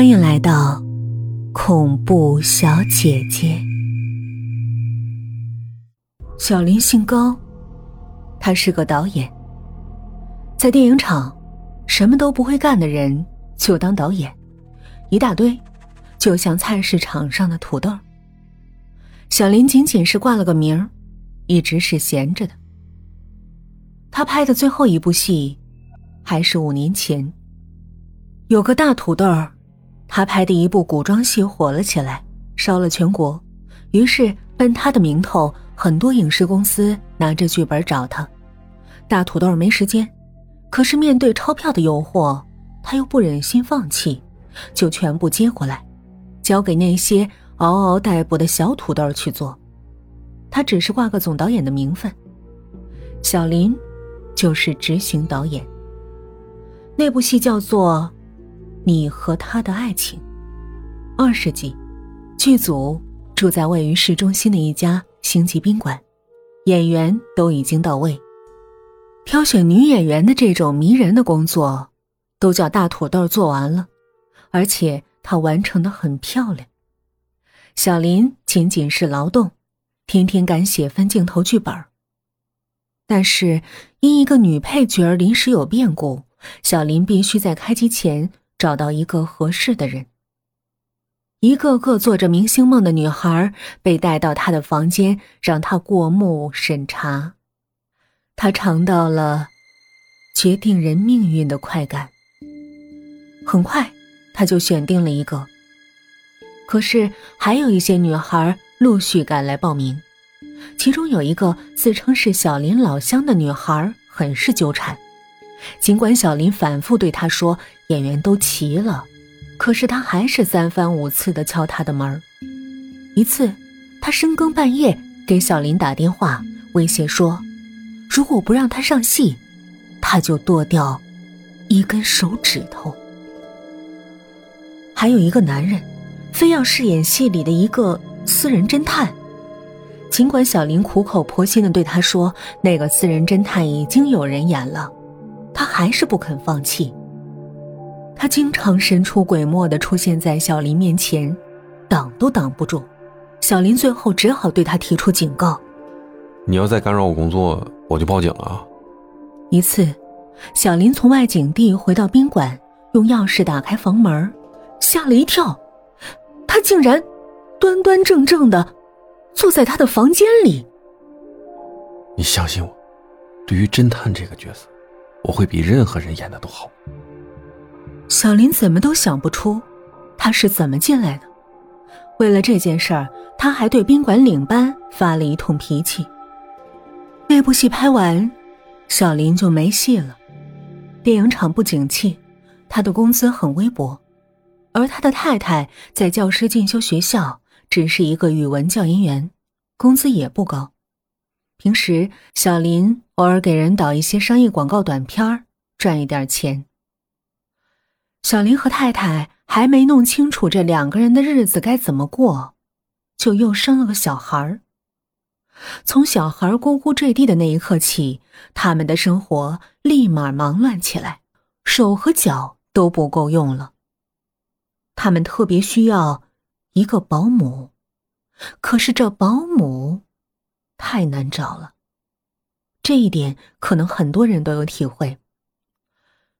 欢迎来到恐怖小姐姐。小林姓高，他是个导演，在电影厂，什么都不会干的人就当导演，一大堆，就像菜市场上的土豆。小林仅仅是挂了个名儿，一直是闲着的。他拍的最后一部戏，还是五年前。有个大土豆儿，他拍的一部古装戏火了起来，烧了全国。于是奔他的名头，很多影视公司拿着剧本找他。大土豆没时间，可是面对钞票的诱惑，他又不忍心放弃，就全部接过来，交给那些嗷嗷待哺的小土豆去做。他只是挂个总导演的名分，小林就是执行导演。那部戏叫做。你和他的爱情，二十集，剧组住在位于市中心的一家星级宾馆，演员都已经到位。挑选女演员的这种迷人的工作，都叫大土豆做完了，而且他完成的很漂亮。小林仅仅是劳动，天天赶写分镜头剧本。但是因一个女配角临时有变故，小林必须在开机前。找到一个合适的人。一个个做着明星梦的女孩被带到他的房间，让他过目审查。他尝到了决定人命运的快感。很快，他就选定了一个。可是，还有一些女孩陆续赶来报名，其中有一个自称是小林老乡的女孩，很是纠缠。尽管小林反复对他说演员都齐了，可是他还是三番五次的敲他的门一次，他深更半夜给小林打电话，威胁说：“如果不让他上戏，他就剁掉一根手指头。”还有一个男人，非要饰演戏里的一个私人侦探。尽管小林苦口婆心的对他说，那个私人侦探已经有人演了。他还是不肯放弃。他经常神出鬼没的出现在小林面前，挡都挡不住。小林最后只好对他提出警告：“你要再干扰我工作，我就报警了。”一次，小林从外景地回到宾馆，用钥匙打开房门，吓了一跳，他竟然端端正正的坐在他的房间里。你相信我，对于侦探这个角色。我会比任何人演的都好。小林怎么都想不出，他是怎么进来的。为了这件事儿，他还对宾馆领班发了一通脾气。那部戏拍完，小林就没戏了。电影厂不景气，他的工资很微薄，而他的太太在教师进修学校，只是一个语文教研员，工资也不高。平时，小林偶尔给人导一些商业广告短片赚一点钱。小林和太太还没弄清楚这两个人的日子该怎么过，就又生了个小孩从小孩咕咕坠地的那一刻起，他们的生活立马忙乱起来，手和脚都不够用了。他们特别需要一个保姆，可是这保姆……太难找了，这一点可能很多人都有体会。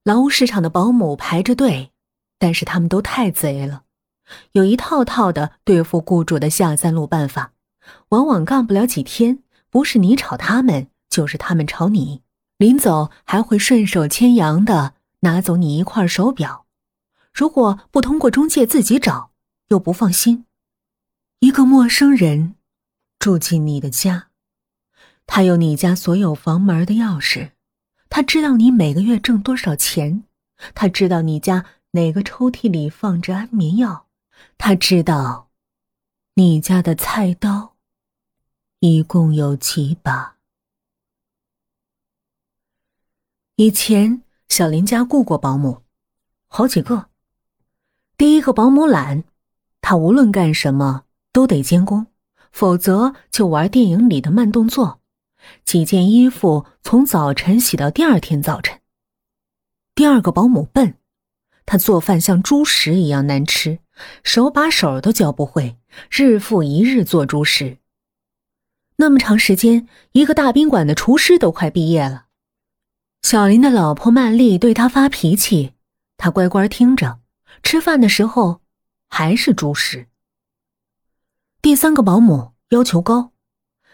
劳务市场的保姆排着队，但是他们都太贼了，有一套套的对付雇主的下三路办法，往往干不了几天，不是你炒他们，就是他们炒你。临走还会顺手牵羊的拿走你一块手表，如果不通过中介自己找，又不放心。一个陌生人住进你的家。他有你家所有房门的钥匙，他知道你每个月挣多少钱，他知道你家哪个抽屉里放着安眠药，他知道你家的菜刀一共有几把。以前小林家雇过保姆，好几个。第一个保姆懒，他无论干什么都得监工，否则就玩电影里的慢动作。几件衣服从早晨洗到第二天早晨。第二个保姆笨，他做饭像猪食一样难吃，手把手都教不会，日复一日做猪食。那么长时间，一个大宾馆的厨师都快毕业了。小林的老婆曼丽对他发脾气，他乖乖听着，吃饭的时候还是猪食。第三个保姆要求高，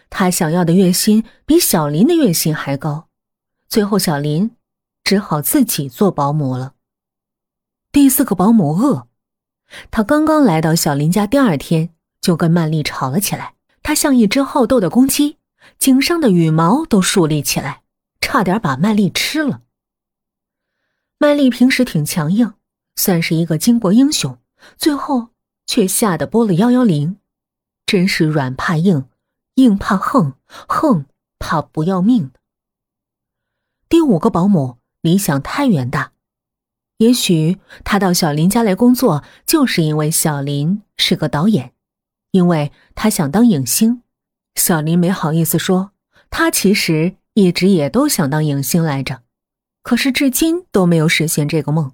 他想要的月薪比小林的月薪还高，最后小林只好自己做保姆了。第四个保姆饿，他刚刚来到小林家，第二天就跟曼丽吵了起来。他像一只好斗的公鸡，颈上的羽毛都竖立起来，差点把曼丽吃了。曼丽平时挺强硬，算是一个巾帼英雄，最后却吓得拨了幺幺零，真是软怕硬，硬怕横，横怕不要命的。第五个保姆理想太远大。也许他到小林家来工作，就是因为小林是个导演，因为他想当影星。小林没好意思说，他其实一直也都想当影星来着，可是至今都没有实现这个梦。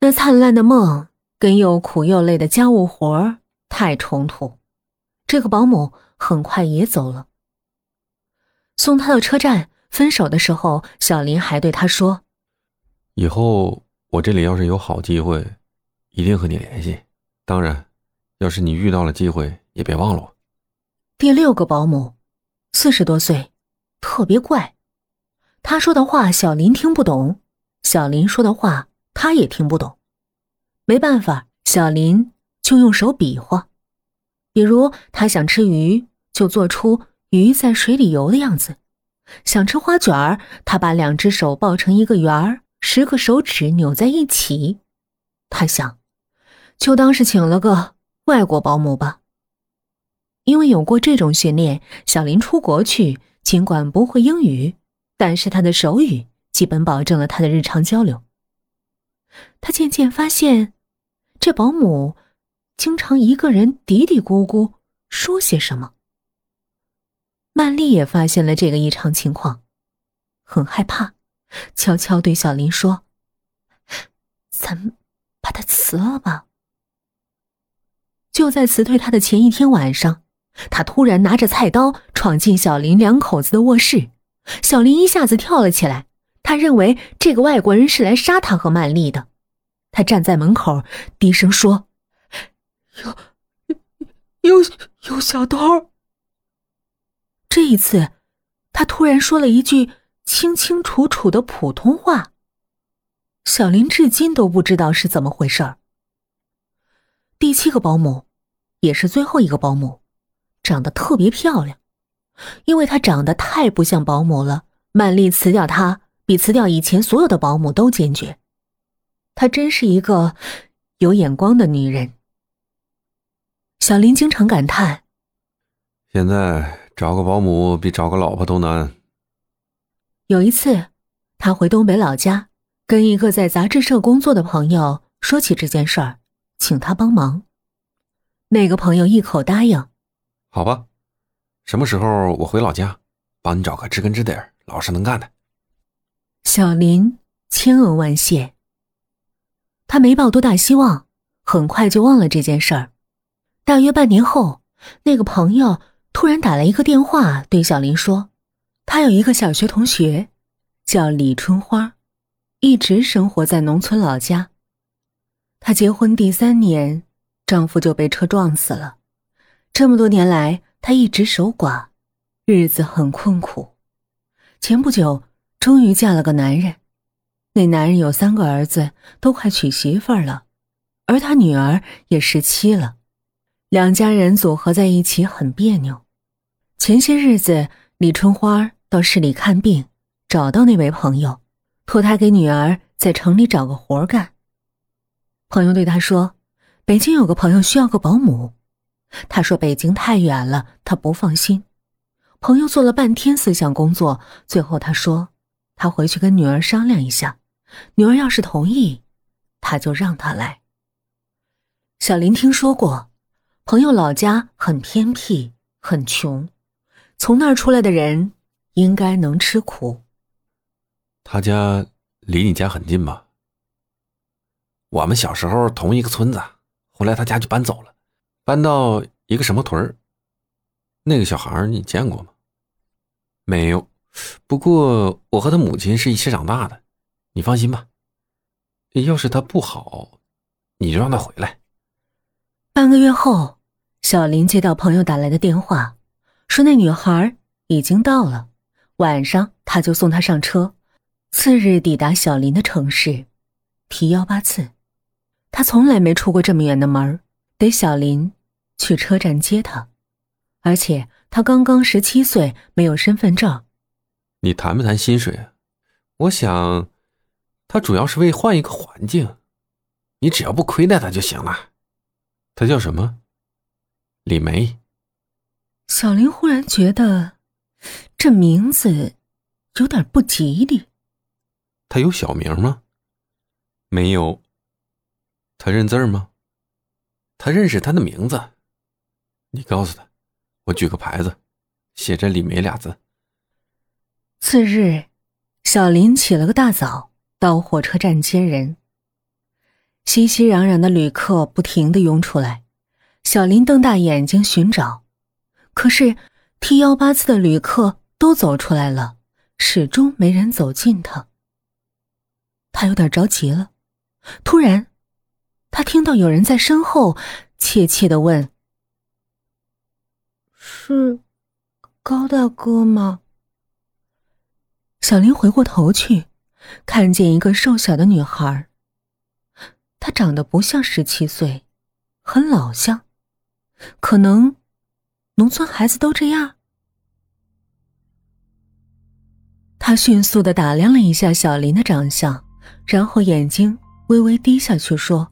那灿烂的梦跟又苦又累的家务活太冲突，这个保姆很快也走了。送他到车站，分手的时候，小林还对他说。以后我这里要是有好机会，一定和你联系。当然，要是你遇到了机会，也别忘了我。第六个保姆，四十多岁，特别怪。他说的话小林听不懂，小林说的话他也听不懂。没办法，小林就用手比划，比如他想吃鱼，就做出鱼在水里游的样子；想吃花卷儿，他把两只手抱成一个圆儿。十个手指扭在一起，他想，就当是请了个外国保姆吧。因为有过这种训练，小林出国去，尽管不会英语，但是他的手语基本保证了他的日常交流。他渐渐发现，这保姆经常一个人嘀嘀咕咕说些什么。曼丽也发现了这个异常情况，很害怕。悄悄对小林说：“咱把他辞了吧。”就在辞退他的前一天晚上，他突然拿着菜刀闯进小林两口子的卧室。小林一下子跳了起来，他认为这个外国人是来杀他和曼丽的。他站在门口，低声说：“有有有小偷。”这一次，他突然说了一句。清清楚楚的普通话，小林至今都不知道是怎么回事儿。第七个保姆，也是最后一个保姆，长得特别漂亮，因为她长得太不像保姆了。曼丽辞掉她，比辞掉以前所有的保姆都坚决。她真是一个有眼光的女人。小林经常感叹：现在找个保姆比找个老婆都难。有一次，他回东北老家，跟一个在杂志社工作的朋友说起这件事儿，请他帮忙。那个朋友一口答应：“好吧，什么时候我回老家，帮你找个知根知底儿、老实能干的。”小林千恩万谢。他没抱多大希望，很快就忘了这件事儿。大约半年后，那个朋友突然打来一个电话，对小林说。他有一个小学同学，叫李春花，一直生活在农村老家。她结婚第三年，丈夫就被车撞死了。这么多年来，她一直守寡，日子很困苦。前不久，终于嫁了个男人。那男人有三个儿子，都快娶媳妇儿了，而她女儿也十七了。两家人组合在一起很别扭。前些日子。李春花到市里看病，找到那位朋友，托他给女儿在城里找个活干。朋友对他说：“北京有个朋友需要个保姆。”他说：“北京太远了，他不放心。”朋友做了半天思想工作，最后他说：“他回去跟女儿商量一下，女儿要是同意，他就让他来。”小林听说过，朋友老家很偏僻，很穷。从那儿出来的人，应该能吃苦。他家离你家很近吧？我们小时候同一个村子，后来他家就搬走了，搬到一个什么屯儿。那个小孩你见过吗？没有，不过我和他母亲是一起长大的，你放心吧。要是他不好，你就让他回来。半个月后，小林接到朋友打来的电话，说那女孩已经到了，晚上他就送她上车，次日抵达小林的城市提幺八次。他从来没出过这么远的门得小林去车站接他。而且他刚刚十七岁，没有身份证。你谈不谈薪水？我想，他主要是为换一个环境。你只要不亏待他就行了。他叫什么？李梅。小林忽然觉得这名字有点不吉利。他有小名吗？没有。他认字吗？他认识他的名字。你告诉他。我举个牌子，写着“李梅”俩字。次日，小林起了个大早，到火车站接人。熙熙攘攘的旅客不停的涌出来，小林瞪大眼睛寻找，可是 T 幺八次的旅客都走出来了，始终没人走近他。他有点着急了，突然，他听到有人在身后怯怯的问。是高大哥吗？小林回过头去，看见一个瘦小的女孩。她长得不像十七岁，很老相，可能农村孩子都这样。他迅速的打量了一下小林的长相，然后眼睛微微低下去说：“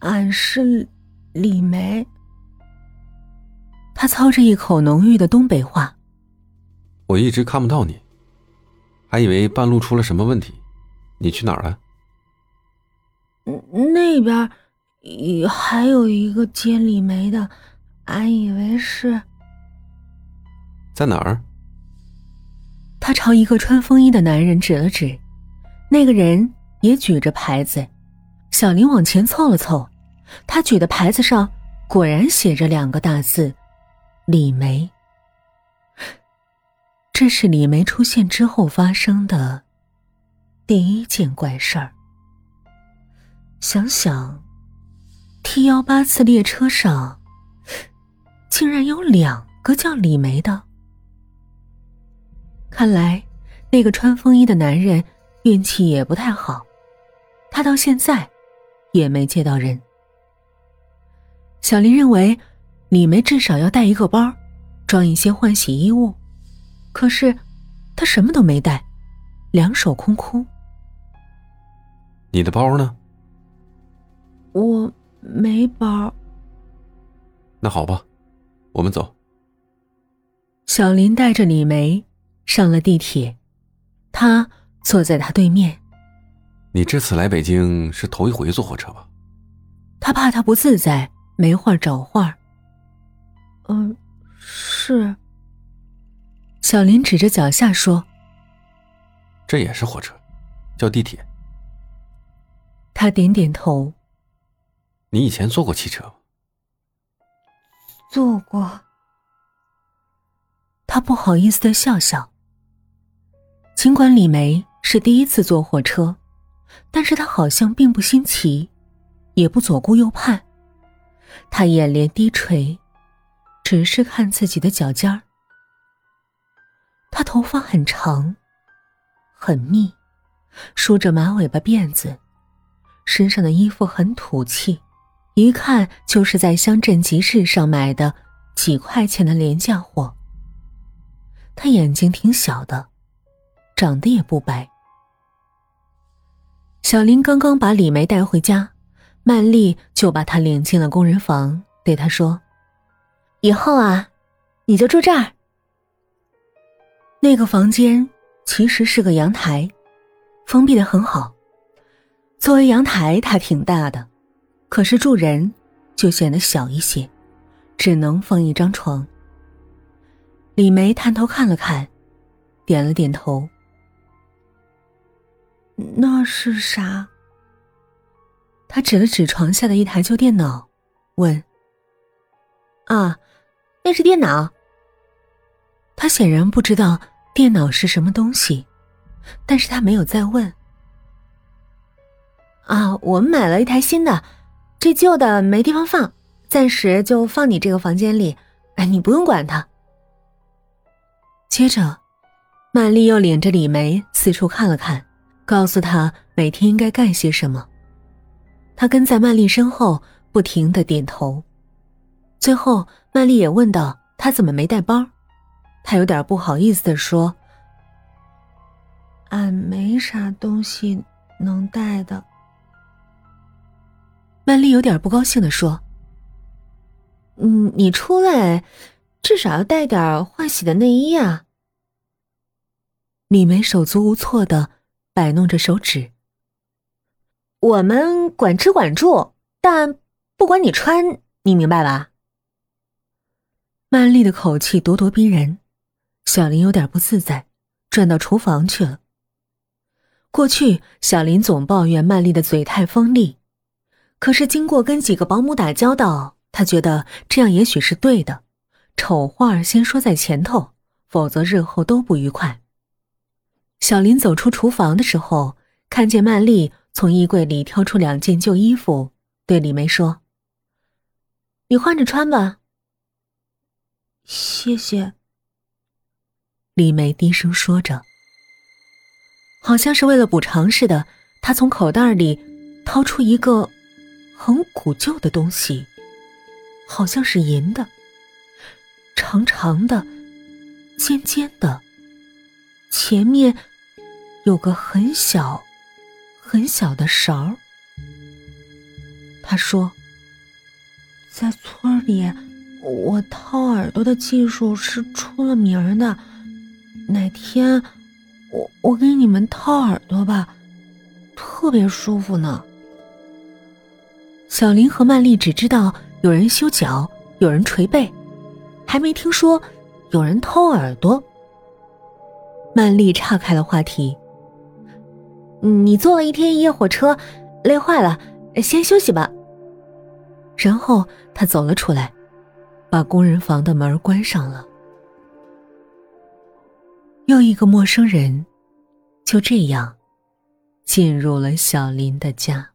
俺是李梅。”他操着一口浓郁的东北话。我一直看不到你，还以为半路出了什么问题。你去哪儿了？那边还有一个接李梅的，俺以为是。在哪儿？他朝一个穿风衣的男人指了指，那个人也举着牌子。小林往前凑了凑，他举的牌子上果然写着两个大字。李梅，这是李梅出现之后发生的第一件怪事儿。想想，T 幺八次列车上竟然有两个叫李梅的，看来那个穿风衣的男人运气也不太好，他到现在也没接到人。小林认为。李梅至少要带一个包，装一些换洗衣物。可是，她什么都没带，两手空空。你的包呢？我没包。那好吧，我们走。小林带着李梅上了地铁，他坐在他对面。你这次来北京是头一回坐火车吧？他怕他不自在，没话找话。嗯，是。小林指着脚下说：“这也是火车，叫地铁。”他点点头。你以前坐过汽车吗？坐过。他不好意思的笑笑。尽管李梅是第一次坐火车，但是他好像并不新奇，也不左顾右盼。他眼帘低垂。只是看自己的脚尖儿，他头发很长，很密，梳着马尾巴辫子，身上的衣服很土气，一看就是在乡镇集市上买的几块钱的廉价货。他眼睛挺小的，长得也不白。小林刚刚把李梅带回家，曼丽就把她领进了工人房，对她说。以后啊，你就住这儿。那个房间其实是个阳台，封闭的很好。作为阳台，它挺大的，可是住人就显得小一些，只能放一张床。李梅探头看了看，点了点头。那是啥？他指了指床下的一台旧电脑，问：“啊，那是电脑？”他显然不知道电脑是什么东西，但是他没有再问。啊，我们买了一台新的，这旧的没地方放，暂时就放你这个房间里。哎，你不用管它。接着，曼丽又领着李梅四处看了看，告诉她每天应该干些什么。他跟在曼丽身后，不停的点头。最后，曼丽也问道：“他怎么没带包？”他有点不好意思的说：“俺没啥东西能带的。”曼丽有点不高兴的说：“嗯，你出来，至少要带点换洗的内衣啊。”李梅手足无措的摆弄着手指。我们管吃管住，但不管你穿，你明白吧？曼丽的口气咄咄逼人，小林有点不自在，转到厨房去了。过去，小林总抱怨曼丽的嘴太锋利，可是经过跟几个保姆打交道，他觉得这样也许是对的。丑话先说在前头，否则日后都不愉快。小林走出厨房的时候，看见曼丽。从衣柜里挑出两件旧衣服，对李梅说：“你换着穿吧。”谢谢。李梅低声说着，好像是为了补偿似的，她从口袋里掏出一个很古旧的东西，好像是银的，长长的，尖尖的，前面有个很小。很小的勺他说：“在村里，我掏耳朵的技术是出了名的。哪天我我给你们掏耳朵吧，特别舒服呢。”小林和曼丽只知道有人修脚，有人捶背，还没听说有人掏耳朵。曼丽岔开了话题。你坐了一天一夜火车，累坏了，先休息吧。然后他走了出来，把工人房的门关上了。又一个陌生人，就这样进入了小林的家。